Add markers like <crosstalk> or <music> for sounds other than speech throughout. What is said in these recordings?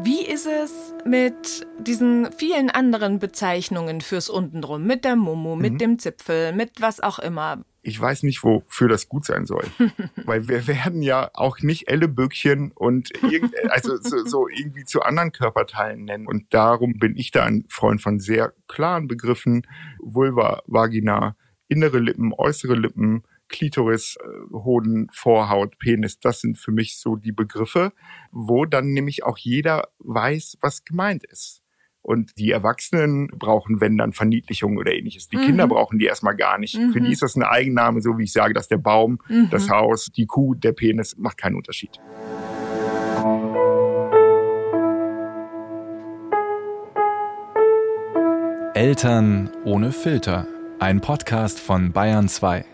Wie ist es mit diesen vielen anderen Bezeichnungen fürs Untenrum? Mit der Mumu, mit mhm. dem Zipfel, mit was auch immer? Ich weiß nicht, wofür das gut sein soll. <laughs> Weil wir werden ja auch nicht Elleböckchen und also so, so irgendwie zu anderen Körperteilen nennen. Und darum bin ich da ein Freund von sehr klaren Begriffen. Vulva, Vagina, innere Lippen, äußere Lippen, Klitoris, Hoden, Vorhaut, Penis, das sind für mich so die Begriffe, wo dann nämlich auch jeder weiß, was gemeint ist. Und die Erwachsenen brauchen, wenn dann Verniedlichung oder ähnliches. Die mhm. Kinder brauchen die erstmal gar nicht. Mhm. Für die ist das ein Eigenname, so wie ich sage, dass der Baum, mhm. das Haus, die Kuh, der Penis, macht keinen Unterschied. Eltern ohne Filter. Ein Podcast von Bayern 2.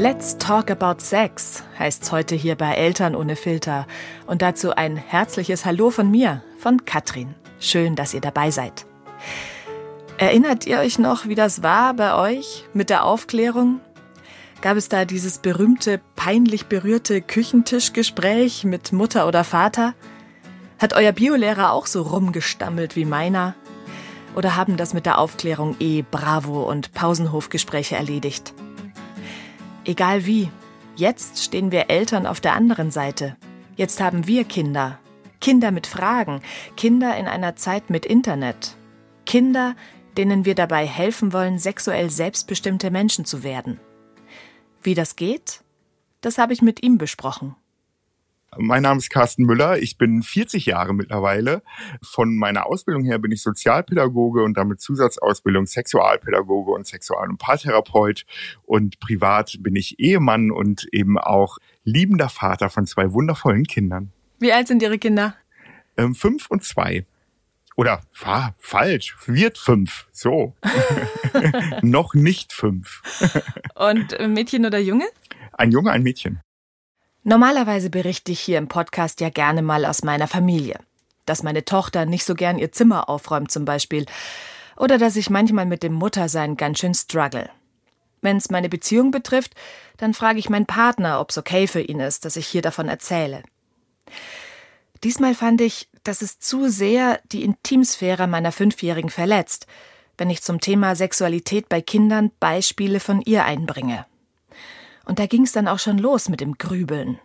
Let's Talk About Sex heißt's heute hier bei Eltern ohne Filter. Und dazu ein herzliches Hallo von mir, von Katrin. Schön, dass ihr dabei seid. Erinnert ihr euch noch, wie das war bei euch mit der Aufklärung? Gab es da dieses berühmte, peinlich berührte Küchentischgespräch mit Mutter oder Vater? Hat euer Biolehrer auch so rumgestammelt wie meiner? Oder haben das mit der Aufklärung eh Bravo und Pausenhofgespräche erledigt? Egal wie, jetzt stehen wir Eltern auf der anderen Seite. Jetzt haben wir Kinder. Kinder mit Fragen, Kinder in einer Zeit mit Internet. Kinder, denen wir dabei helfen wollen, sexuell selbstbestimmte Menschen zu werden. Wie das geht, das habe ich mit ihm besprochen. Mein Name ist Carsten Müller. Ich bin 40 Jahre mittlerweile. Von meiner Ausbildung her bin ich Sozialpädagoge und damit Zusatzausbildung Sexualpädagoge und Sexual- und Paartherapeut. Und privat bin ich Ehemann und eben auch liebender Vater von zwei wundervollen Kindern. Wie alt sind Ihre Kinder? Ähm, fünf und zwei. Oder ah, falsch, wird fünf. So. <laughs> Noch nicht fünf. und Mädchen oder Junge? Ein Junge, ein Mädchen. Normalerweise berichte ich hier im Podcast ja gerne mal aus meiner Familie. Dass meine Tochter nicht so gern ihr Zimmer aufräumt zum Beispiel. Oder dass ich manchmal mit dem Muttersein ganz schön struggle. Wenn es meine Beziehung betrifft, dann frage ich meinen Partner, ob es okay für ihn ist, dass ich hier davon erzähle. Diesmal fand ich, dass es zu sehr die Intimsphäre meiner Fünfjährigen verletzt, wenn ich zum Thema Sexualität bei Kindern Beispiele von ihr einbringe. Und da ging es dann auch schon los mit dem Grübeln.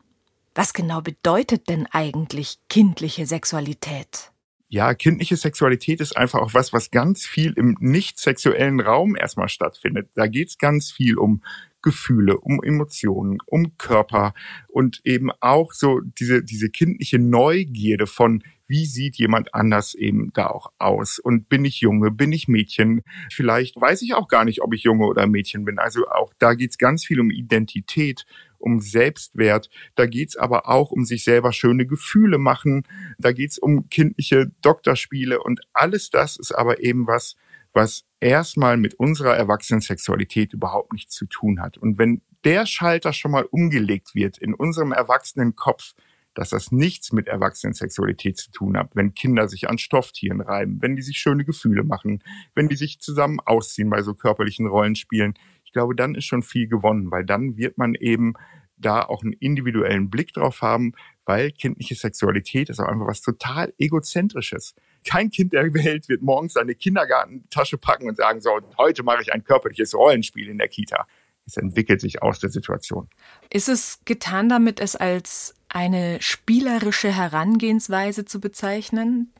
Was genau bedeutet denn eigentlich kindliche Sexualität? Ja, kindliche Sexualität ist einfach auch was, was ganz viel im nicht sexuellen Raum erstmal stattfindet. Da geht's ganz viel um Gefühle, um Emotionen, um Körper und eben auch so diese, diese kindliche Neugierde von, wie sieht jemand anders eben da auch aus? Und bin ich Junge, bin ich Mädchen? Vielleicht weiß ich auch gar nicht, ob ich Junge oder Mädchen bin. Also auch da geht's ganz viel um Identität, um Selbstwert. Da geht's aber auch um sich selber schöne Gefühle machen. Da geht's um kindliche Doktorspiele und alles das ist aber eben was, was erstmal mit unserer Erwachsenensexualität überhaupt nichts zu tun hat. Und wenn der Schalter schon mal umgelegt wird in unserem erwachsenen Kopf, dass das nichts mit Erwachsenensexualität zu tun hat, wenn Kinder sich an Stofftieren reiben, wenn die sich schöne Gefühle machen, wenn die sich zusammen ausziehen bei so körperlichen Rollenspielen. Ich glaube, dann ist schon viel gewonnen, weil dann wird man eben da auch einen individuellen Blick drauf haben, weil kindliche Sexualität ist auch einfach was total egozentrisches. Kein Kind der Welt wird morgens seine Kindergartentasche packen und sagen, so, heute mache ich ein körperliches Rollenspiel in der Kita. Es entwickelt sich aus der Situation. Ist es getan damit, es als eine spielerische Herangehensweise zu bezeichnen?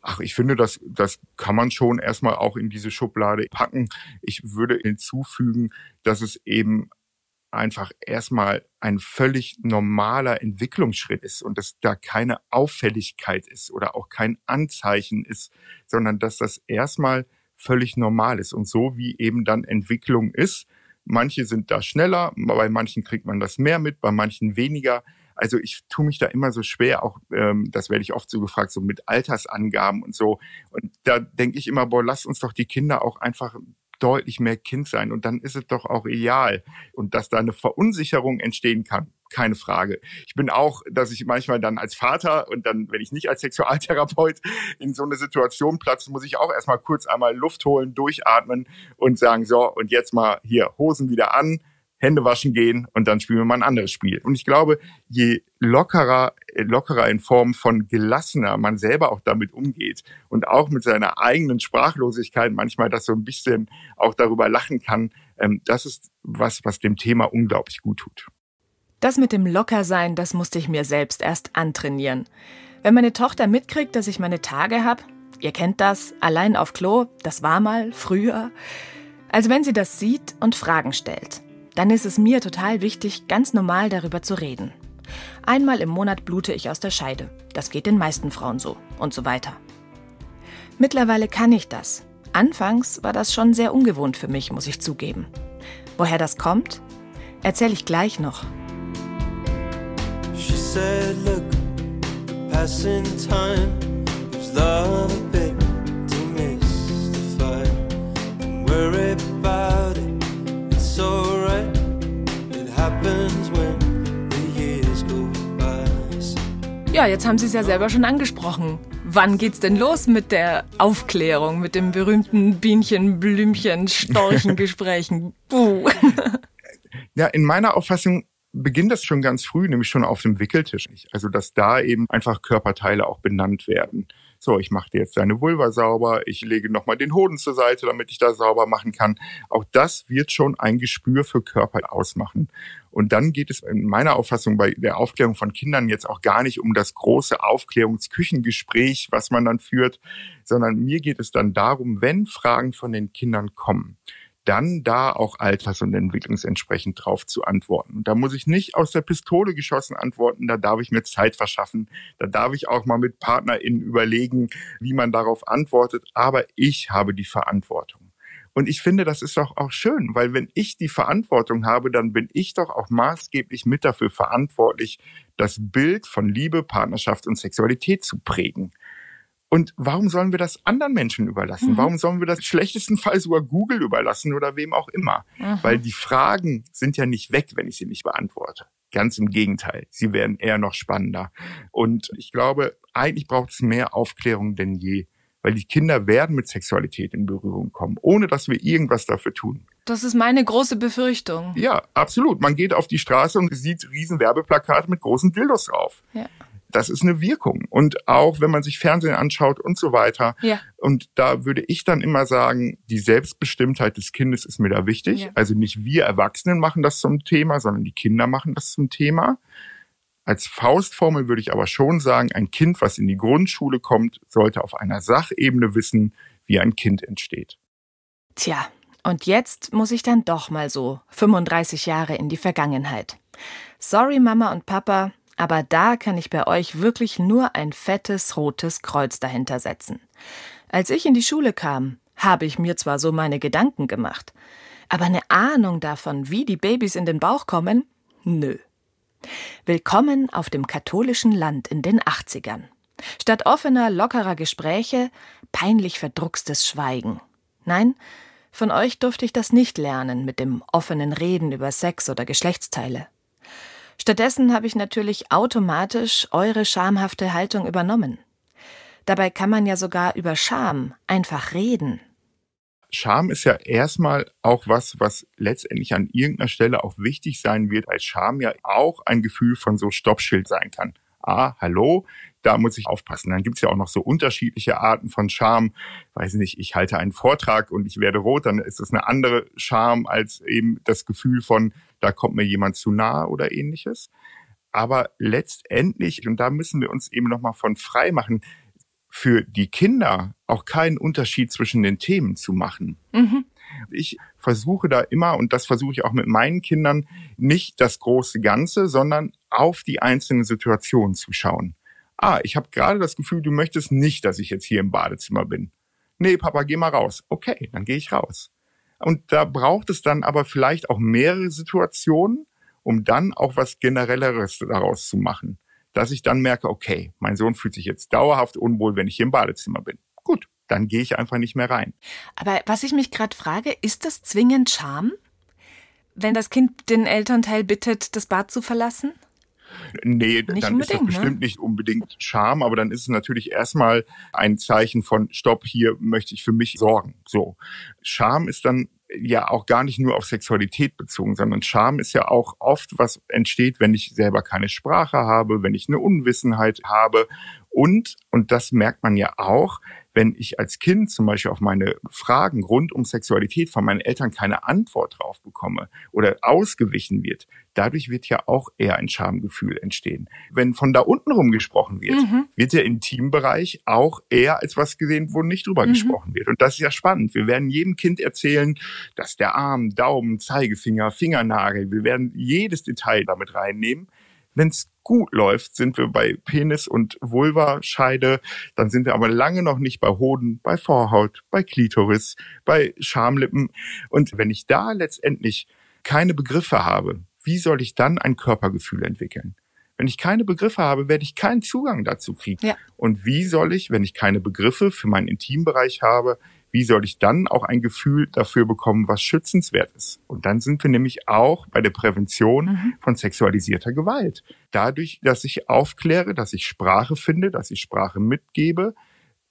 Ach, ich finde, das, das kann man schon erstmal auch in diese Schublade packen. Ich würde hinzufügen, dass es eben einfach erstmal ein völlig normaler Entwicklungsschritt ist und dass da keine Auffälligkeit ist oder auch kein Anzeichen ist, sondern dass das erstmal völlig normal ist. Und so wie eben dann Entwicklung ist, manche sind da schneller, bei manchen kriegt man das mehr mit, bei manchen weniger. Also ich tue mich da immer so schwer, auch ähm, das werde ich oft so gefragt, so mit Altersangaben und so. Und da denke ich immer, boah, lass uns doch die Kinder auch einfach deutlich mehr Kind sein und dann ist es doch auch ideal. Und dass da eine Verunsicherung entstehen kann, keine Frage. Ich bin auch, dass ich manchmal dann als Vater und dann, wenn ich nicht als Sexualtherapeut in so eine Situation platze, muss ich auch erstmal kurz einmal Luft holen, durchatmen und sagen, so, und jetzt mal hier Hosen wieder an, Hände waschen gehen und dann spielen wir mal ein anderes Spiel. Und ich glaube, je lockerer, lockerer in Form von gelassener man selber auch damit umgeht und auch mit seiner eigenen Sprachlosigkeit manchmal das so ein bisschen auch darüber lachen kann, ähm, das ist was, was dem Thema unglaublich gut tut. Das mit dem Lockersein, das musste ich mir selbst erst antrainieren. Wenn meine Tochter mitkriegt, dass ich meine Tage habe, ihr kennt das, allein auf Klo, das war mal früher. Also wenn sie das sieht und Fragen stellt, dann ist es mir total wichtig, ganz normal darüber zu reden. Einmal im Monat blute ich aus der Scheide. Das geht den meisten Frauen so und so weiter. Mittlerweile kann ich das. Anfangs war das schon sehr ungewohnt für mich, muss ich zugeben. Woher das kommt, erzähle ich gleich noch. She said, look, passing time gives love a Ja, jetzt haben Sie es ja selber schon angesprochen. Wann geht's denn los mit der Aufklärung, mit dem berühmten Bienchen, Blümchen, Storchengesprächen? Buh. <laughs> Ja, in meiner Auffassung beginnt das schon ganz früh, nämlich schon auf dem Wickeltisch. Also dass da eben einfach Körperteile auch benannt werden. So, ich mache dir jetzt deine Vulva sauber, ich lege nochmal den Hoden zur Seite, damit ich da sauber machen kann. Auch das wird schon ein Gespür für Körper ausmachen. Und dann geht es in meiner Auffassung bei der Aufklärung von Kindern jetzt auch gar nicht um das große Aufklärungsküchengespräch, was man dann führt, sondern mir geht es dann darum, wenn Fragen von den Kindern kommen, dann da auch alters- und entwicklungsentsprechend drauf zu antworten. Und da muss ich nicht aus der Pistole geschossen antworten, da darf ich mir Zeit verschaffen, da darf ich auch mal mit PartnerInnen überlegen, wie man darauf antwortet, aber ich habe die Verantwortung. Und ich finde, das ist doch auch schön, weil wenn ich die Verantwortung habe, dann bin ich doch auch maßgeblich mit dafür verantwortlich, das Bild von Liebe, Partnerschaft und Sexualität zu prägen. Und warum sollen wir das anderen Menschen überlassen? Mhm. Warum sollen wir das schlechtesten Fall sogar Google überlassen oder wem auch immer? Mhm. Weil die Fragen sind ja nicht weg, wenn ich sie nicht beantworte. Ganz im Gegenteil, sie werden eher noch spannender. Und ich glaube, eigentlich braucht es mehr Aufklärung denn je, weil die Kinder werden mit Sexualität in Berührung kommen, ohne dass wir irgendwas dafür tun. Das ist meine große Befürchtung. Ja, absolut. Man geht auf die Straße und sieht riesen Werbeplakate mit großen Dildos drauf. Ja das ist eine Wirkung. Und auch wenn man sich Fernsehen anschaut und so weiter. Ja. Und da würde ich dann immer sagen, die Selbstbestimmtheit des Kindes ist mir da wichtig. Ja. Also nicht wir Erwachsenen machen das zum Thema, sondern die Kinder machen das zum Thema. Als Faustformel würde ich aber schon sagen, ein Kind, was in die Grundschule kommt, sollte auf einer Sachebene wissen, wie ein Kind entsteht. Tja, und jetzt muss ich dann doch mal so 35 Jahre in die Vergangenheit. Sorry, Mama und Papa, aber da kann ich bei euch wirklich nur ein fettes rotes Kreuz dahinter setzen. Als ich in die Schule kam, habe ich mir zwar so meine Gedanken gemacht, aber eine Ahnung davon, wie die Babys in den Bauch kommen, nö. Willkommen auf dem katholischen Land in den 80ern. Statt offener, lockerer Gespräche, peinlich verdruckstes Schweigen. Nein, von euch durfte ich das nicht lernen mit dem offenen Reden über Sex oder Geschlechtsteile. Stattdessen habe ich natürlich automatisch eure schamhafte Haltung übernommen. Dabei kann man ja sogar über Scham einfach reden. Scham ist ja erstmal auch was, was letztendlich an irgendeiner Stelle auch wichtig sein wird, als Scham ja auch ein Gefühl von so Stoppschild sein kann. Ah, hallo, da muss ich aufpassen. Dann gibt's ja auch noch so unterschiedliche Arten von Scham. Weiß nicht, ich halte einen Vortrag und ich werde rot, dann ist das eine andere Scham als eben das Gefühl von, da kommt mir jemand zu nahe oder ähnliches. Aber letztendlich, und da müssen wir uns eben nochmal von frei machen, für die Kinder auch keinen Unterschied zwischen den Themen zu machen. Mhm. Ich versuche da immer, und das versuche ich auch mit meinen Kindern, nicht das große Ganze, sondern auf die einzelnen Situationen zu schauen. Ah, ich habe gerade das Gefühl, du möchtest nicht, dass ich jetzt hier im Badezimmer bin. Nee, Papa, geh mal raus. Okay, dann gehe ich raus. Und da braucht es dann aber vielleicht auch mehrere Situationen, um dann auch was Generelleres daraus zu machen. Dass ich dann merke, okay, mein Sohn fühlt sich jetzt dauerhaft unwohl, wenn ich hier im Badezimmer bin. Gut, dann gehe ich einfach nicht mehr rein. Aber was ich mich gerade frage, ist das zwingend Scham? wenn das Kind den Elternteil bittet, das Bad zu verlassen? Nee, nicht dann ist das ne? bestimmt nicht unbedingt Scham, aber dann ist es natürlich erstmal ein Zeichen von Stopp, hier möchte ich für mich sorgen. So. Scham ist dann ja auch gar nicht nur auf Sexualität bezogen, sondern Scham ist ja auch oft, was entsteht, wenn ich selber keine Sprache habe, wenn ich eine Unwissenheit habe. Und, und das merkt man ja auch, wenn ich als Kind zum Beispiel auf meine Fragen rund um Sexualität von meinen Eltern keine Antwort drauf bekomme oder ausgewichen wird, dadurch wird ja auch eher ein Schamgefühl entstehen. Wenn von da unten rum gesprochen wird, mhm. wird der Intimbereich auch eher als was gesehen, wo nicht drüber mhm. gesprochen wird. Und das ist ja spannend. Wir werden jedem Kind erzählen, dass der Arm, Daumen, Zeigefinger, Fingernagel, wir werden jedes Detail damit reinnehmen. Wenn es gut läuft, sind wir bei Penis und Vulva-Scheide. Dann sind wir aber lange noch nicht bei Hoden, bei Vorhaut, bei Klitoris, bei Schamlippen. Und wenn ich da letztendlich keine Begriffe habe, wie soll ich dann ein Körpergefühl entwickeln? Wenn ich keine Begriffe habe, werde ich keinen Zugang dazu kriegen. Ja. Und wie soll ich, wenn ich keine Begriffe für meinen Intimbereich habe, wie soll ich dann auch ein Gefühl dafür bekommen, was schützenswert ist? Und dann sind wir nämlich auch bei der Prävention mhm. von sexualisierter Gewalt. Dadurch, dass ich aufkläre, dass ich Sprache finde, dass ich Sprache mitgebe,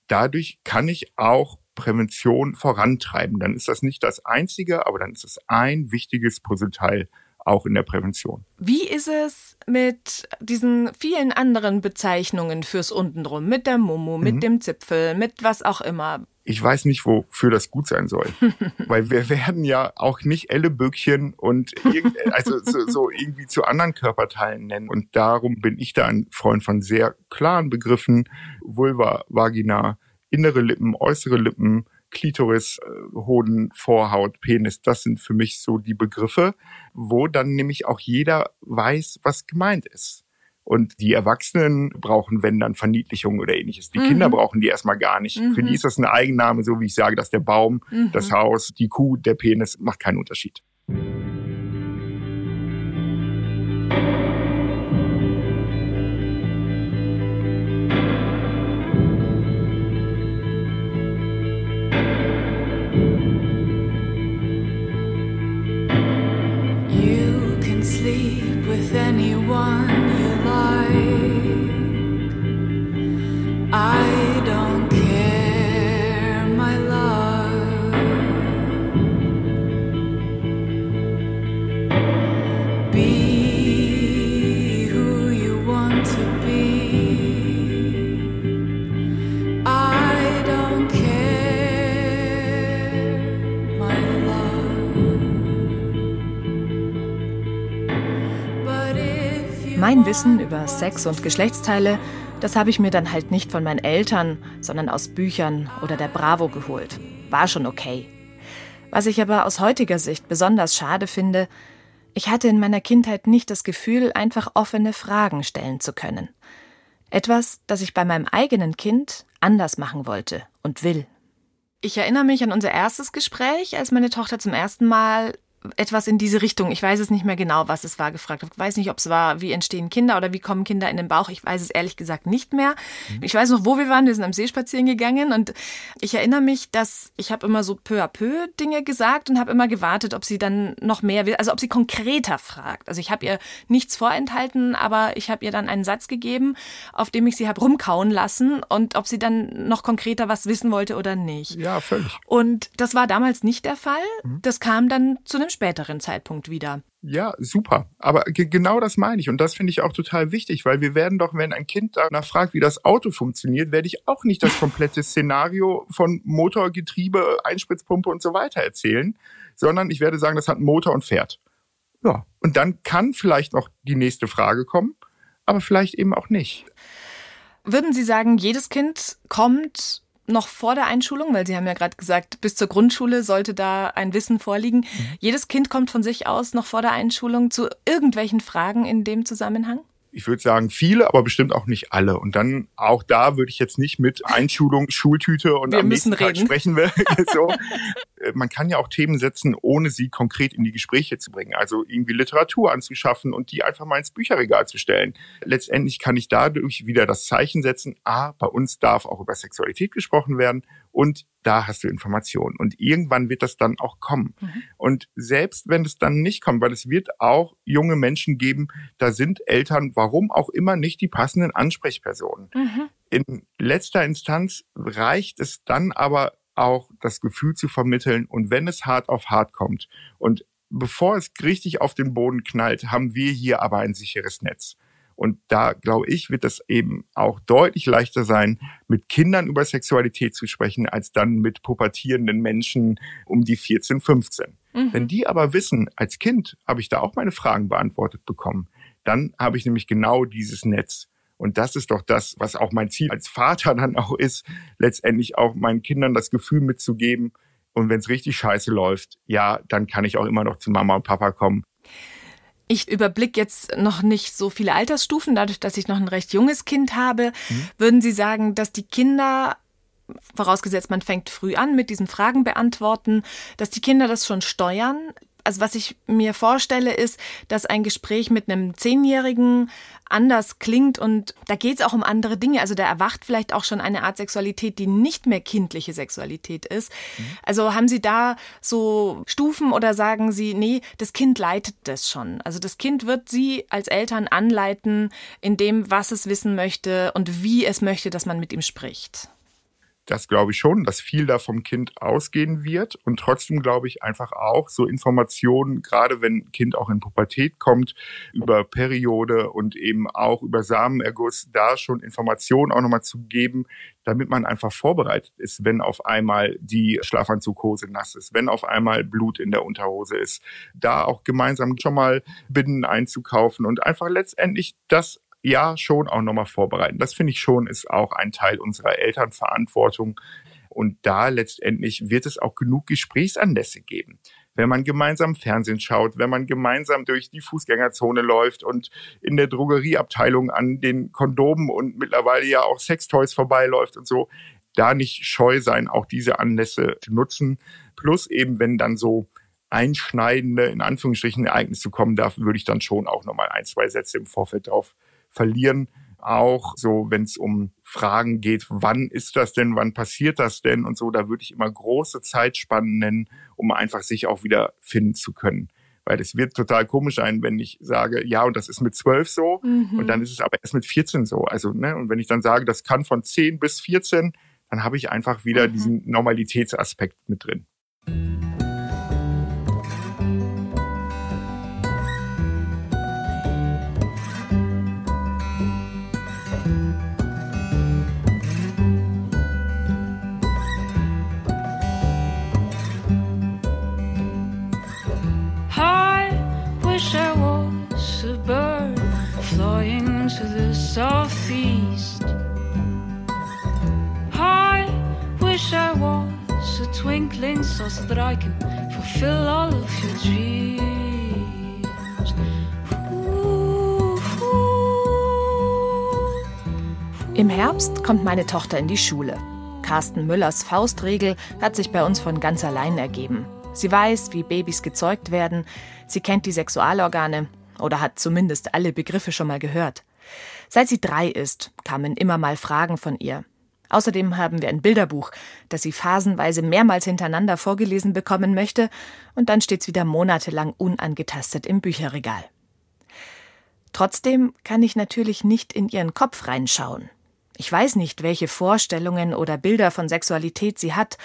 dadurch kann ich auch Prävention vorantreiben. Dann ist das nicht das einzige, aber dann ist es ein wichtiges Puzzleteil auch in der Prävention. Wie ist es mit diesen vielen anderen Bezeichnungen fürs Untenrum? Mit der Momo, mit mhm. dem Zipfel, mit was auch immer? Ich weiß nicht, wofür das gut sein soll. <laughs> Weil wir werden ja auch nicht Elleböckchen und <laughs> also so, so, irgendwie zu anderen Körperteilen nennen. Und darum bin ich da ein Freund von sehr klaren Begriffen. Vulva, Vagina, innere Lippen, äußere Lippen, Klitoris, äh, Hoden, Vorhaut, Penis. Das sind für mich so die Begriffe, wo dann nämlich auch jeder weiß, was gemeint ist. Und die Erwachsenen brauchen, wenn dann Verniedlichung oder ähnliches. Die mhm. Kinder brauchen die erstmal gar nicht. Mhm. Für die ist das eine Eigenname, so wie ich sage, dass der Baum, mhm. das Haus, die Kuh, der Penis macht keinen Unterschied. Mein Wissen über Sex und Geschlechtsteile, das habe ich mir dann halt nicht von meinen Eltern, sondern aus Büchern oder der Bravo geholt. War schon okay. Was ich aber aus heutiger Sicht besonders schade finde, ich hatte in meiner Kindheit nicht das Gefühl, einfach offene Fragen stellen zu können. Etwas, das ich bei meinem eigenen Kind anders machen wollte und will. Ich erinnere mich an unser erstes Gespräch, als meine Tochter zum ersten Mal etwas in diese Richtung. Ich weiß es nicht mehr genau, was es war gefragt. Ich weiß nicht, ob es war, wie entstehen Kinder oder wie kommen Kinder in den Bauch. Ich weiß es ehrlich gesagt nicht mehr. Mhm. Ich weiß noch, wo wir waren. Wir sind am See spazieren gegangen und ich erinnere mich, dass ich habe immer so peu à peu Dinge gesagt und habe immer gewartet, ob sie dann noch mehr will, also ob sie konkreter fragt. Also ich habe ihr nichts vorenthalten, aber ich habe ihr dann einen Satz gegeben, auf dem ich sie habe rumkauen lassen und ob sie dann noch konkreter was wissen wollte oder nicht. Ja, völlig. Und das war damals nicht der Fall. Mhm. Das kam dann zu einem späteren Zeitpunkt wieder. Ja, super. Aber genau das meine ich. Und das finde ich auch total wichtig, weil wir werden doch, wenn ein Kind danach fragt, wie das Auto funktioniert, werde ich auch nicht das <laughs> komplette Szenario von Motor, Getriebe, Einspritzpumpe und so weiter erzählen, sondern ich werde sagen, das hat einen Motor und fährt. Ja. Und dann kann vielleicht noch die nächste Frage kommen, aber vielleicht eben auch nicht. Würden Sie sagen, jedes Kind kommt noch vor der Einschulung, weil Sie haben ja gerade gesagt, bis zur Grundschule sollte da ein Wissen vorliegen. Mhm. Jedes Kind kommt von sich aus noch vor der Einschulung zu irgendwelchen Fragen in dem Zusammenhang? Ich würde sagen viele, aber bestimmt auch nicht alle. Und dann auch da würde ich jetzt nicht mit Einschulung, Schultüte und wir am nächsten reden. Tag sprechen <laughs> will. so. Äh, man kann ja auch Themen setzen, ohne sie konkret in die Gespräche zu bringen. Also irgendwie Literatur anzuschaffen und die einfach mal ins Bücherregal zu stellen. Letztendlich kann ich dadurch wieder das Zeichen setzen, ah, bei uns darf auch über Sexualität gesprochen werden und da hast du Informationen. Und irgendwann wird das dann auch kommen. Mhm. Und selbst wenn es dann nicht kommt, weil es wird auch junge Menschen geben, da sind Eltern, warum auch immer, nicht die passenden Ansprechpersonen. Mhm. In letzter Instanz reicht es dann aber auch, das Gefühl zu vermitteln. Und wenn es hart auf hart kommt und bevor es richtig auf den Boden knallt, haben wir hier aber ein sicheres Netz. Und da, glaube ich, wird es eben auch deutlich leichter sein, mit Kindern über Sexualität zu sprechen, als dann mit pubertierenden Menschen um die 14, 15. Mhm. Wenn die aber wissen, als Kind habe ich da auch meine Fragen beantwortet bekommen, dann habe ich nämlich genau dieses Netz. Und das ist doch das, was auch mein Ziel als Vater dann auch ist, letztendlich auch meinen Kindern das Gefühl mitzugeben. Und wenn es richtig scheiße läuft, ja, dann kann ich auch immer noch zu Mama und Papa kommen. Ich überblicke jetzt noch nicht so viele Altersstufen, dadurch, dass ich noch ein recht junges Kind habe. Mhm. Würden Sie sagen, dass die Kinder, vorausgesetzt man fängt früh an mit diesen Fragen beantworten, dass die Kinder das schon steuern? Also was ich mir vorstelle, ist, dass ein Gespräch mit einem Zehnjährigen anders klingt und da geht es auch um andere Dinge. Also da erwacht vielleicht auch schon eine Art Sexualität, die nicht mehr kindliche Sexualität ist. Mhm. Also haben Sie da so Stufen oder sagen Sie, nee, das Kind leitet das schon. Also das Kind wird Sie als Eltern anleiten in dem, was es wissen möchte und wie es möchte, dass man mit ihm spricht das glaube ich schon, dass viel da vom Kind ausgehen wird. Und trotzdem glaube ich einfach auch so Informationen, gerade wenn Kind auch in Pubertät kommt, über Periode und eben auch über Samenerguss, da schon Informationen auch nochmal zu geben, damit man einfach vorbereitet ist, wenn auf einmal die Schlafanzughose nass ist, wenn auf einmal Blut in der Unterhose ist, da auch gemeinsam schon mal Binden einzukaufen und einfach letztendlich das ja schon auch nochmal vorbereiten. Das finde ich schon ist auch ein Teil unserer Elternverantwortung. Und da letztendlich wird es auch genug Gesprächsanlässe geben. Wenn man gemeinsam Fernsehen schaut, wenn man gemeinsam durch die Fußgängerzone läuft und in der Drogerieabteilung an den Kondomen und mittlerweile ja auch Sextoys vorbeiläuft und so, da nicht scheu sein, auch diese Anlässe zu nutzen. Plus eben, wenn dann so einschneidende, in Anführungsstrichen, Ereignisse kommen darf, würde ich dann schon auch nochmal ein, zwei Sätze im Vorfeld drauf verlieren. Auch so, wenn es um Fragen geht, wann ist das denn, wann passiert das denn und so, da würde ich immer große Zeitspannen nennen, um einfach sich auch wieder finden zu können. Weil es wird total komisch sein, wenn ich sage, ja, und das ist mit zwölf so, mhm. und dann ist es aber erst mit 14 so. Also, ne, und wenn ich dann sage, das kann von 10 bis 14, dann habe ich einfach wieder mhm. diesen Normalitätsaspekt mit drin. Southeast. I wish I was a twinkling so that I can fulfill all of your dreams. Im Herbst kommt meine Tochter in die Schule. Carsten Müllers Faustregel hat sich bei uns von ganz allein ergeben. Sie weiß, wie Babys gezeugt werden, sie kennt die Sexualorgane oder hat zumindest alle Begriffe schon mal gehört. Seit sie drei ist, kamen immer mal Fragen von ihr. Außerdem haben wir ein Bilderbuch, das sie phasenweise mehrmals hintereinander vorgelesen bekommen möchte, und dann steht's wieder monatelang unangetastet im Bücherregal. Trotzdem kann ich natürlich nicht in ihren Kopf reinschauen. Ich weiß nicht, welche Vorstellungen oder Bilder von Sexualität sie hat,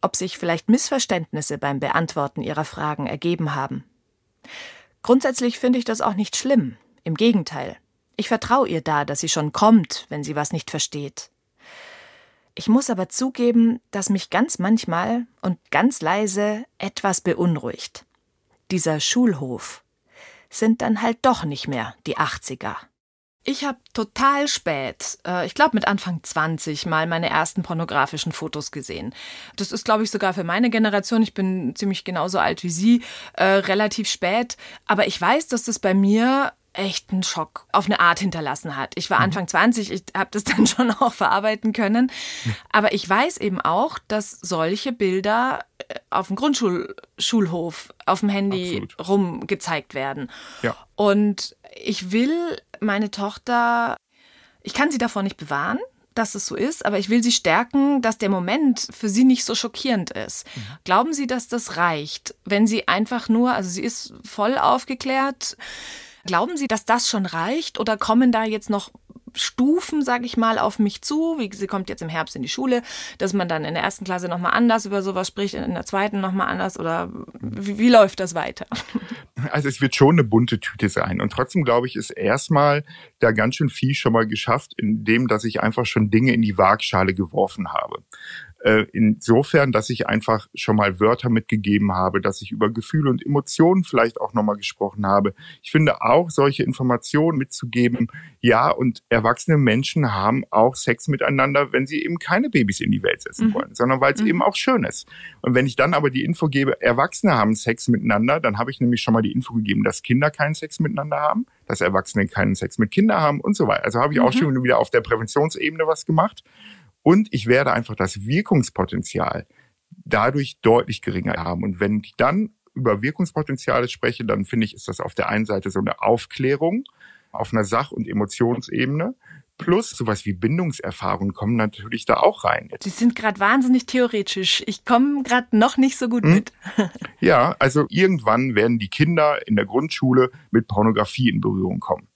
ob sich vielleicht Missverständnisse beim Beantworten ihrer Fragen ergeben haben. Grundsätzlich finde ich das auch nicht schlimm. Im Gegenteil. Ich vertraue ihr da, dass sie schon kommt, wenn sie was nicht versteht. Ich muss aber zugeben, dass mich ganz manchmal und ganz leise etwas beunruhigt. Dieser Schulhof sind dann halt doch nicht mehr die 80er. Ich habe total spät, äh, ich glaube mit Anfang 20, mal meine ersten pornografischen Fotos gesehen. Das ist, glaube ich, sogar für meine Generation, ich bin ziemlich genauso alt wie Sie, äh, relativ spät. Aber ich weiß, dass das bei mir echten Schock auf eine Art hinterlassen hat. Ich war mhm. Anfang 20, ich habe das <laughs> dann schon auch verarbeiten können. Aber ich weiß eben auch, dass solche Bilder äh, auf dem Grundschulhof auf dem Handy Absolut. rum gezeigt werden. Ja. Und ich will meine Tochter, ich kann sie davor nicht bewahren, dass es so ist, aber ich will Sie stärken, dass der Moment für Sie nicht so schockierend ist. Mhm. Glauben Sie, dass das reicht, wenn Sie einfach nur, also sie ist voll aufgeklärt, Glauben Sie, dass das schon reicht oder kommen da jetzt noch Stufen, sage ich mal, auf mich zu. Wie sie kommt jetzt im Herbst in die Schule, dass man dann in der ersten Klasse nochmal anders über sowas spricht, in der zweiten nochmal anders oder wie, wie läuft das weiter? <laughs> Also es wird schon eine bunte Tüte sein. Und trotzdem glaube ich, ist erstmal da ganz schön viel schon mal geschafft, indem dass ich einfach schon Dinge in die Waagschale geworfen habe. Äh, insofern, dass ich einfach schon mal Wörter mitgegeben habe, dass ich über Gefühle und Emotionen vielleicht auch nochmal gesprochen habe. Ich finde auch, solche Informationen mitzugeben, ja, und erwachsene Menschen haben auch Sex miteinander, wenn sie eben keine Babys in die Welt setzen mhm. wollen, sondern weil es mhm. eben auch schön ist. Und wenn ich dann aber die Info gebe, Erwachsene haben Sex miteinander, dann habe ich nämlich schon mal die Info gegeben, dass Kinder keinen Sex miteinander haben, dass Erwachsene keinen Sex mit Kindern haben und so weiter. Also habe ich auch mhm. schon wieder auf der Präventionsebene was gemacht. Und ich werde einfach das Wirkungspotenzial dadurch deutlich geringer haben. Und wenn ich dann über Wirkungspotenziale spreche, dann finde ich, ist das auf der einen Seite so eine Aufklärung auf einer Sach- und Emotionsebene. Plus sowas wie Bindungserfahrungen kommen natürlich da auch rein. Sie sind gerade wahnsinnig theoretisch. Ich komme gerade noch nicht so gut hm? mit. <laughs> Ja, also irgendwann werden die Kinder in der Grundschule mit Pornografie in Berührung kommen.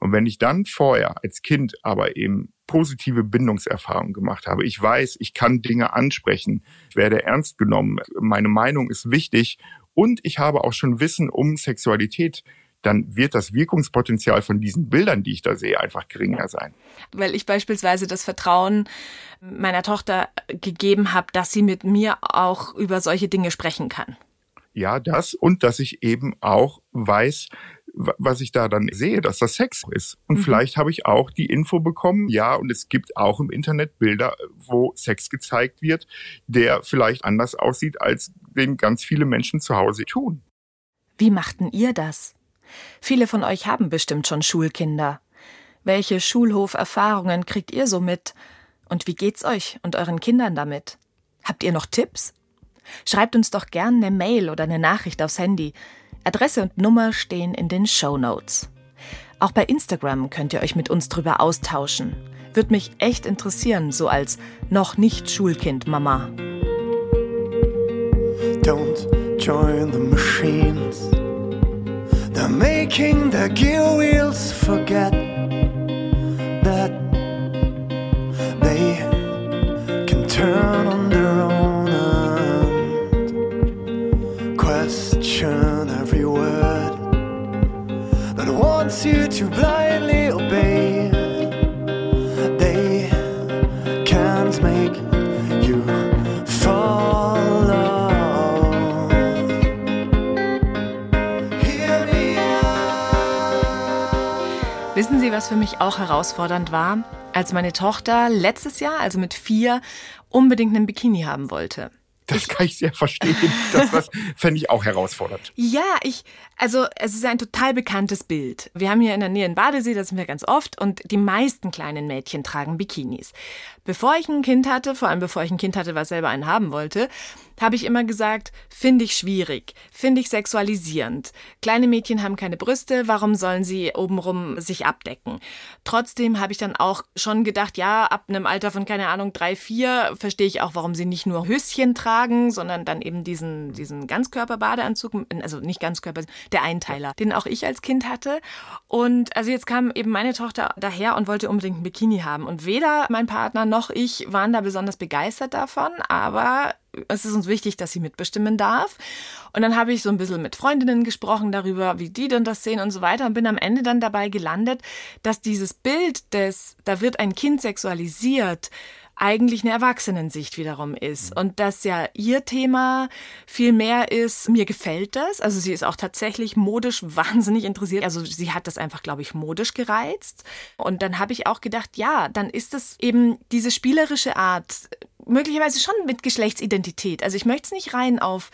Und wenn ich dann vorher als Kind aber eben positive Bindungserfahrungen gemacht habe, ich weiß, ich kann Dinge ansprechen, ich werde ernst genommen, meine Meinung ist wichtig. Und ich habe auch schon Wissen um Sexualität, dann wird das Wirkungspotenzial von diesen Bildern, die ich da sehe, einfach geringer sein. Weil ich beispielsweise das Vertrauen meiner Tochter gegeben habe, dass sie mit mir auch über solche Dinge sprechen kann. Ja, das und dass ich eben auch weiß, was ich da dann sehe, dass das Sex ist. Und mhm. vielleicht habe ich auch die Info bekommen, ja, und es gibt auch im Internet Bilder, wo Sex gezeigt wird, der vielleicht anders aussieht, als den ganz viele Menschen zu Hause tun. Wie machten ihr das? Viele von euch haben bestimmt schon Schulkinder. Welche Schulhoferfahrungen kriegt ihr so mit? Und wie geht's euch und euren Kindern damit? Habt ihr noch Tipps? Schreibt uns doch gern eine Mail oder eine Nachricht aufs Handy. Adresse und Nummer stehen in den Show Notes. Auch bei Instagram könnt ihr euch mit uns drüber austauschen. Wird mich echt interessieren, so als noch nicht Schulkind Mama. Don't join the machines. They're making their gear wheels forget that they can turn wants you to blindly obey. They can't make you follow. Wissen Sie, was für mich auch herausfordernd war? Als meine Tochter letztes Jahr, also mit vier, unbedingt einen Bikini haben wollte. Das kann ich sehr verstehen. Das, das fände ich auch herausfordernd. Ja, ich, also es ist ein total bekanntes Bild. Wir haben hier in der Nähe einen Badesee, da sind wir ganz oft und die meisten kleinen Mädchen tragen Bikinis. Bevor ich ein Kind hatte, vor allem bevor ich ein Kind hatte, was selber einen haben wollte, habe ich immer gesagt, finde ich schwierig, finde ich sexualisierend. Kleine Mädchen haben keine Brüste, warum sollen sie obenrum sich abdecken? Trotzdem habe ich dann auch schon gedacht, ja, ab einem Alter von, keine Ahnung, drei, vier verstehe ich auch, warum sie nicht nur Höschen tragen, sondern dann eben diesen, diesen Ganzkörperbadeanzug, also nicht Ganzkörper, der Einteiler, den auch ich als Kind hatte. Und also jetzt kam eben meine Tochter daher und wollte unbedingt ein Bikini haben. Und weder mein Partner noch ich waren da besonders begeistert davon, aber es ist uns wichtig, dass sie mitbestimmen darf. Und dann habe ich so ein bisschen mit Freundinnen gesprochen darüber, wie die denn das sehen und so weiter und bin am Ende dann dabei gelandet, dass dieses Bild des, da wird ein Kind sexualisiert, eigentlich eine Erwachsenensicht wiederum ist. Und dass ja ihr Thema viel mehr ist, mir gefällt das. Also sie ist auch tatsächlich modisch wahnsinnig interessiert. Also sie hat das einfach, glaube ich, modisch gereizt. Und dann habe ich auch gedacht, ja, dann ist es eben diese spielerische Art, möglicherweise schon mit Geschlechtsidentität. Also ich möchte es nicht rein auf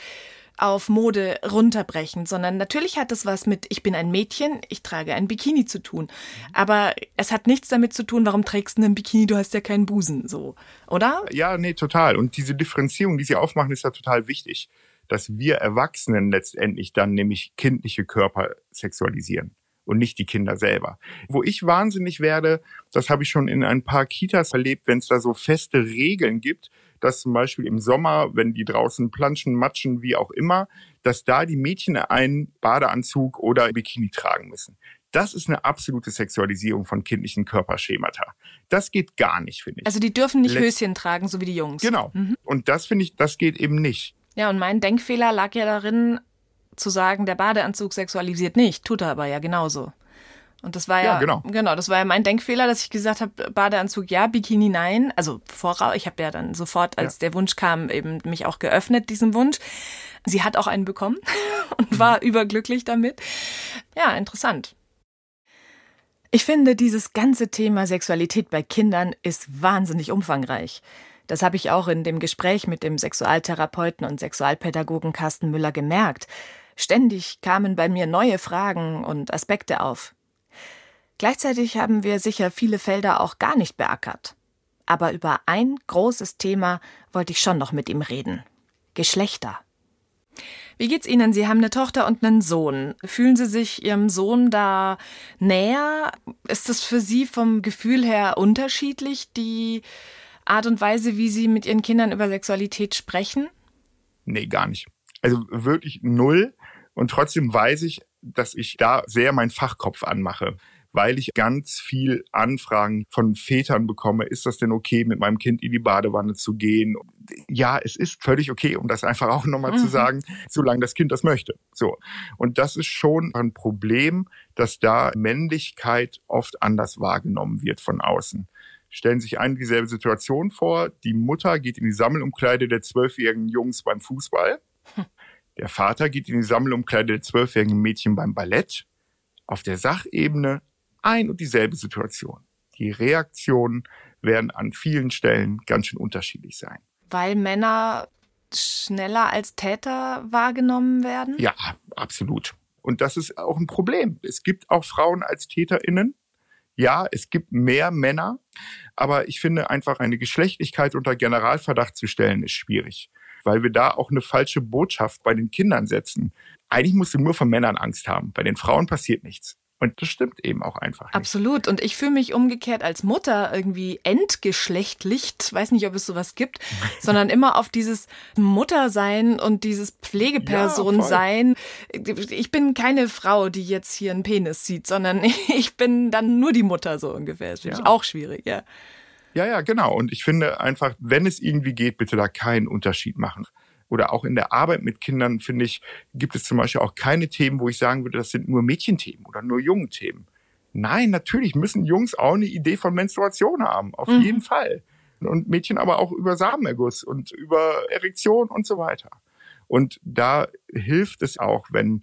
auf Mode runterbrechen, sondern natürlich hat es was mit ich bin ein Mädchen, ich trage ein Bikini zu tun. Aber es hat nichts damit zu tun, warum trägst du ein Bikini, du hast ja keinen Busen, so, oder? Ja, nee, total. Und diese Differenzierung, die sie aufmachen, ist ja total wichtig, dass wir Erwachsenen letztendlich dann nämlich kindliche Körper sexualisieren und nicht die Kinder selber. Wo ich wahnsinnig werde, das habe ich schon in ein paar Kitas erlebt, wenn es da so feste Regeln gibt, dass zum Beispiel im Sommer, wenn die draußen planschen, matschen, wie auch immer, dass da die Mädchen einen Badeanzug oder Bikini tragen müssen. Das ist eine absolute Sexualisierung von kindlichen Körperschemata. Das geht gar nicht, finde ich. Also die dürfen nicht Letz Höschen tragen, so wie die Jungs. Genau. Mhm. Und das finde ich, das geht eben nicht. Ja, und mein Denkfehler lag ja darin, zu sagen, der Badeanzug sexualisiert nicht, tut er aber ja genauso. Und das war ja, ja genau. genau, das war ja mein Denkfehler, dass ich gesagt habe, Badeanzug ja, Bikini nein. Also voraus, ich habe ja dann sofort, als ja. der Wunsch kam, eben mich auch geöffnet, diesen Wunsch. Sie hat auch einen bekommen <laughs> und war mhm. überglücklich damit. Ja, interessant. Ich finde, dieses ganze Thema Sexualität bei Kindern ist wahnsinnig umfangreich. Das habe ich auch in dem Gespräch mit dem Sexualtherapeuten und Sexualpädagogen Carsten Müller gemerkt. Ständig kamen bei mir neue Fragen und Aspekte auf. Gleichzeitig haben wir sicher viele Felder auch gar nicht beackert. Aber über ein großes Thema wollte ich schon noch mit ihm reden. Geschlechter. Wie geht's Ihnen? Sie haben eine Tochter und einen Sohn. Fühlen Sie sich Ihrem Sohn da näher? Ist das für Sie vom Gefühl her unterschiedlich, die Art und Weise, wie Sie mit Ihren Kindern über Sexualität sprechen? Nee, gar nicht. Also wirklich null. Und trotzdem weiß ich, dass ich da sehr meinen Fachkopf anmache weil ich ganz viel Anfragen von Vätern bekomme, ist das denn okay, mit meinem Kind in die Badewanne zu gehen? Ja, es ist völlig okay, um das einfach auch nochmal mhm. zu sagen, solange das Kind das möchte. So. Und das ist schon ein Problem, dass da Männlichkeit oft anders wahrgenommen wird von außen stellen sich eine dieselbe Situation vor. Die Mutter geht in die Sammelumkleide der zwölfjährigen Jungs beim Fußball. Der Vater geht in die Sammelumkleide der zwölfjährigen Mädchen beim Ballett. Auf der Sachebene ein und dieselbe Situation. Die Reaktionen werden an vielen Stellen ganz schön unterschiedlich sein. Weil Männer schneller als Täter wahrgenommen werden? Ja, absolut. Und das ist auch ein Problem. Es gibt auch Frauen als TäterInnen. Ja, es gibt mehr Männer, aber ich finde einfach eine Geschlechtlichkeit unter Generalverdacht zu stellen ist schwierig, weil wir da auch eine falsche Botschaft bei den Kindern setzen. Eigentlich musst du nur von Männern Angst haben. Bei den Frauen passiert nichts. Und das stimmt eben auch einfach. Nicht. Absolut. Und ich fühle mich umgekehrt als Mutter irgendwie entgeschlechtlicht, weiß nicht, ob es sowas gibt, <laughs> sondern immer auf dieses Muttersein und dieses Pflegepersonsein. Ja, ich bin keine Frau, die jetzt hier einen Penis sieht, sondern <laughs> ich bin dann nur die Mutter so ungefähr. Das finde ja. ich auch schwierig, ja. Ja, ja, genau. Und ich finde einfach, wenn es irgendwie geht, bitte da keinen Unterschied machen oder auch in der Arbeit mit Kindern, finde ich, gibt es zum Beispiel auch keine Themen, wo ich sagen würde, das sind nur Mädchenthemen oder nur Jungenthemen. Nein, natürlich müssen Jungs auch eine Idee von Menstruation haben, auf mhm. jeden Fall. Und Mädchen aber auch über Samenerguss und über Erektion und so weiter. Und da hilft es auch, wenn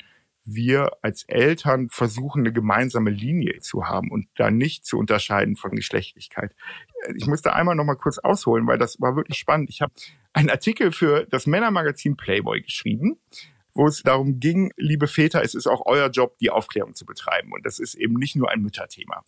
wir als Eltern versuchen, eine gemeinsame Linie zu haben und da nicht zu unterscheiden von Geschlechtlichkeit. Ich musste einmal noch mal kurz ausholen, weil das war wirklich spannend. Ich habe einen Artikel für das Männermagazin Playboy geschrieben, wo es darum ging, liebe Väter, es ist auch euer Job, die Aufklärung zu betreiben. Und das ist eben nicht nur ein Mütterthema.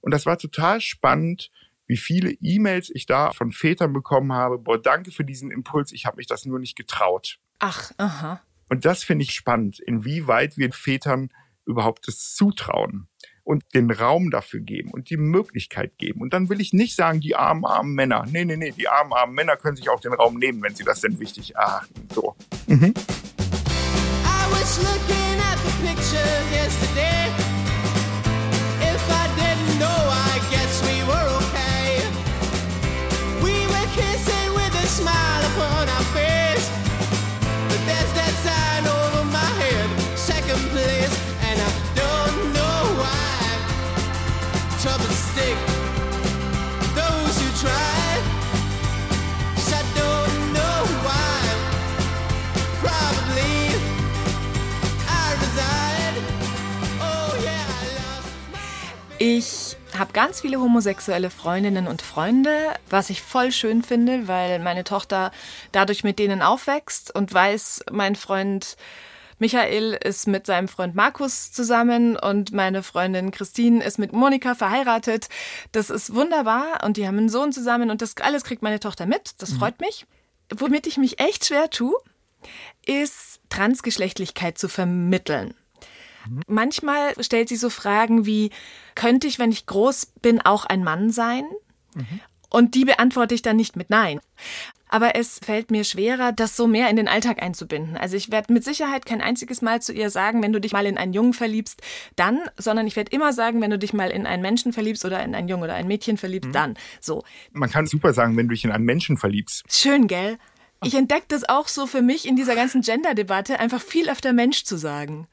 Und das war total spannend, wie viele E-Mails ich da von Vätern bekommen habe. Boah, danke für diesen Impuls, ich habe mich das nur nicht getraut. Ach, aha. Und das finde ich spannend, inwieweit wir Vätern überhaupt das zutrauen und den Raum dafür geben und die Möglichkeit geben. Und dann will ich nicht sagen, die armen, armen Männer. Nee, nee, nee, die armen, armen Männer können sich auch den Raum nehmen, wenn sie das denn wichtig erachten. So. Mhm. I was looking at the picture yesterday. Ich habe ganz viele homosexuelle Freundinnen und Freunde, was ich voll schön finde, weil meine Tochter dadurch mit denen aufwächst und weiß, mein Freund Michael ist mit seinem Freund Markus zusammen und meine Freundin Christine ist mit Monika verheiratet. Das ist wunderbar und die haben einen Sohn zusammen und das alles kriegt meine Tochter mit. Das mhm. freut mich. Womit ich mich echt schwer tue, ist Transgeschlechtlichkeit zu vermitteln. Mhm. Manchmal stellt sie so Fragen wie, könnte ich, wenn ich groß bin, auch ein Mann sein? Mhm. Und die beantworte ich dann nicht mit Nein. Aber es fällt mir schwerer, das so mehr in den Alltag einzubinden. Also ich werde mit Sicherheit kein einziges Mal zu ihr sagen, wenn du dich mal in einen Jungen verliebst, dann, sondern ich werde immer sagen, wenn du dich mal in einen Menschen verliebst oder in einen Jungen oder ein Mädchen verliebst, mhm. dann. So. Man kann super sagen, wenn du dich in einen Menschen verliebst. Schön, gell? Ich entdecke das auch so für mich in dieser ganzen Gender-Debatte, einfach viel öfter Mensch zu sagen.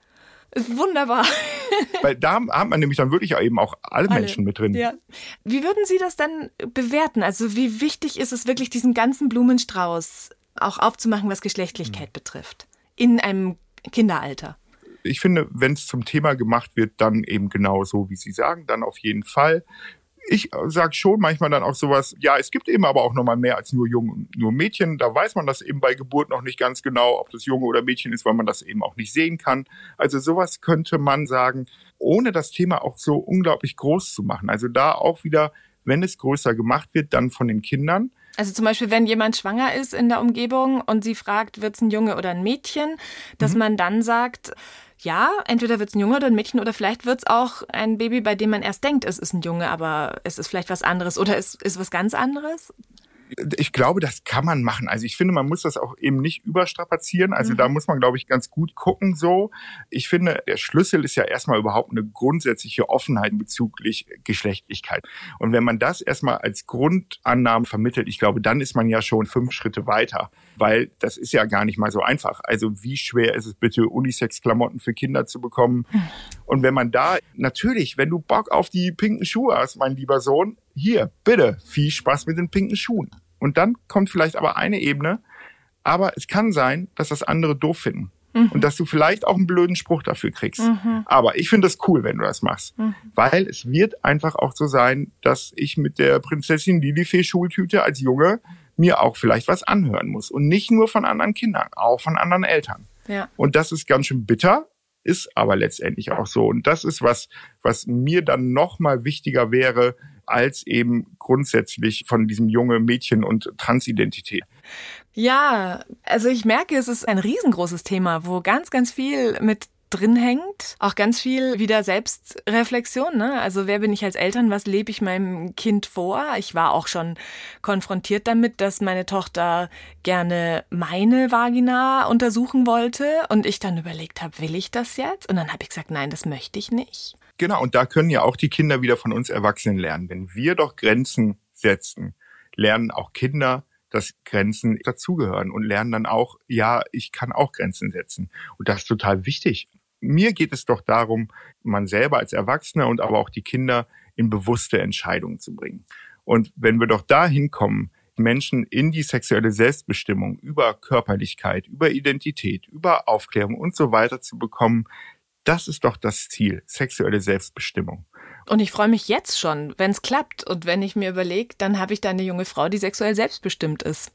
Ist wunderbar. Weil da hat man nämlich dann wirklich eben auch alle, alle, Menschen mit drin. Ja. Wie würden Sie das dann bewerten? Also wie wichtig ist es wirklich, diesen ganzen Blumenstrauß auch aufzumachen, was Geschlechtlichkeit mhm. betrifft? In einem Kinderalter? Ich finde, wenn es zum Thema gemacht wird, dann eben genau so, wie Sie sagen, dann auf jeden Fall ich sage schon manchmal dann auch sowas, ja, es gibt eben aber auch nochmal mehr als nur Jungen und nur Mädchen. Da weiß man das eben bei Geburt noch nicht ganz genau, ob das Junge oder Mädchen ist, weil man das eben auch nicht sehen kann. Also sowas könnte man sagen, ohne das Thema auch so unglaublich groß zu machen. Also da auch wieder, wenn es größer gemacht wird, dann von den Kindern. Also zum Beispiel, wenn jemand schwanger ist in der Umgebung und sie fragt, wird es ein Junge oder ein Mädchen, dass mhm. man dann sagt, ja, entweder wird es ein Junge oder ein Mädchen oder vielleicht wird es auch ein Baby, bei dem man erst denkt, es ist ein Junge, aber es ist vielleicht was anderes oder es ist was ganz anderes ich glaube, das kann man machen. Also ich finde, man muss das auch eben nicht überstrapazieren. Also mhm. da muss man, glaube ich, ganz gut gucken so. Ich finde, der Schlüssel ist ja erstmal überhaupt eine grundsätzliche Offenheit bezüglich Geschlechtlichkeit. Und wenn man das erstmal als Grundannahme vermittelt, ich glaube, dann ist man ja schon fünf Schritte weiter. Weil das ist ja gar nicht mal so einfach. Also wie schwer ist es bitte, Unisex-Klamotten für Kinder zu bekommen? Mhm. Und wenn man da, natürlich, wenn du Bock auf die pinken Schuhe hast, mein lieber Sohn, hier, bitte, viel Spaß mit den pinken Schuhen. Und dann kommt vielleicht aber eine Ebene, aber es kann sein, dass das andere doof finden. Mhm. Und dass du vielleicht auch einen blöden Spruch dafür kriegst. Mhm. Aber ich finde es cool, wenn du das machst. Mhm. Weil es wird einfach auch so sein, dass ich mit der Prinzessin Lilifee Schultüte als Junge mir auch vielleicht was anhören muss. Und nicht nur von anderen Kindern, auch von anderen Eltern. Ja. Und das ist ganz schön bitter, ist aber letztendlich auch so. Und das ist was, was mir dann noch mal wichtiger wäre, als eben grundsätzlich von diesem junge Mädchen und Transidentität. Ja, also ich merke, es ist ein riesengroßes Thema, wo ganz, ganz viel mit drin hängt. Auch ganz viel wieder Selbstreflexion. Ne? Also wer bin ich als Eltern? Was lebe ich meinem Kind vor? Ich war auch schon konfrontiert damit, dass meine Tochter gerne meine Vagina untersuchen wollte und ich dann überlegt habe, will ich das jetzt? Und dann habe ich gesagt, nein, das möchte ich nicht. Genau, und da können ja auch die Kinder wieder von uns Erwachsenen lernen. Wenn wir doch Grenzen setzen, lernen auch Kinder, dass Grenzen dazugehören und lernen dann auch, ja, ich kann auch Grenzen setzen. Und das ist total wichtig. Mir geht es doch darum, man selber als Erwachsener und aber auch die Kinder in bewusste Entscheidungen zu bringen. Und wenn wir doch dahin kommen, Menschen in die sexuelle Selbstbestimmung über Körperlichkeit, über Identität, über Aufklärung und so weiter zu bekommen, das ist doch das Ziel, sexuelle Selbstbestimmung. Und ich freue mich jetzt schon, wenn es klappt. Und wenn ich mir überlege, dann habe ich da eine junge Frau, die sexuell selbstbestimmt ist.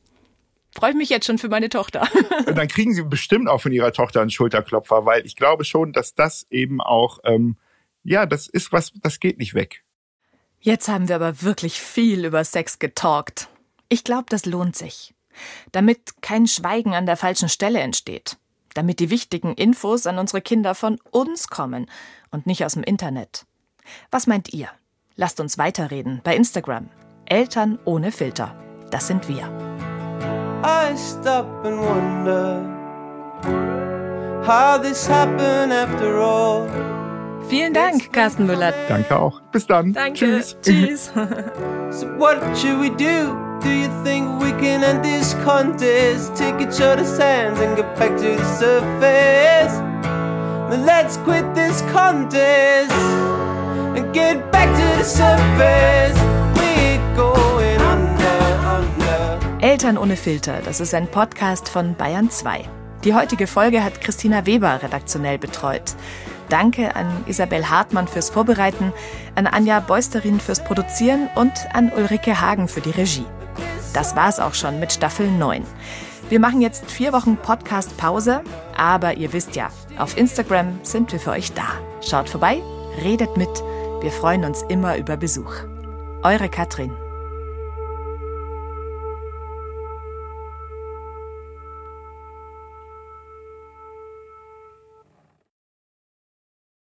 Freue ich mich jetzt schon für meine Tochter. Und dann kriegen Sie bestimmt auch von Ihrer Tochter einen Schulterklopfer, weil ich glaube schon, dass das eben auch, ähm, ja, das ist was, das geht nicht weg. Jetzt haben wir aber wirklich viel über Sex getalkt. Ich glaube, das lohnt sich. Damit kein Schweigen an der falschen Stelle entsteht damit die wichtigen Infos an unsere Kinder von uns kommen und nicht aus dem Internet. Was meint ihr? Lasst uns weiterreden bei Instagram. Eltern ohne Filter. Das sind wir. I stop and wonder how this happened after all. Vielen Dank, Carsten Müller. Danke auch. Bis dann. Danke. Tschüss. Tschüss. <laughs> so what should we do? Do you think we can end this contest? Take each other's hands and get back to the surface. Then let's quit this contest and get back to the surface. Eltern ohne Filter, das ist ein Podcast von Bayern 2. Die heutige Folge hat Christina Weber redaktionell betreut. Danke an Isabel Hartmann fürs Vorbereiten, an Anja Beusterin fürs Produzieren und an Ulrike Hagen für die Regie. Das war's auch schon mit Staffel 9. Wir machen jetzt vier Wochen Podcast-Pause, aber ihr wisst ja, auf Instagram sind wir für euch da. Schaut vorbei, redet mit, wir freuen uns immer über Besuch. Eure Katrin.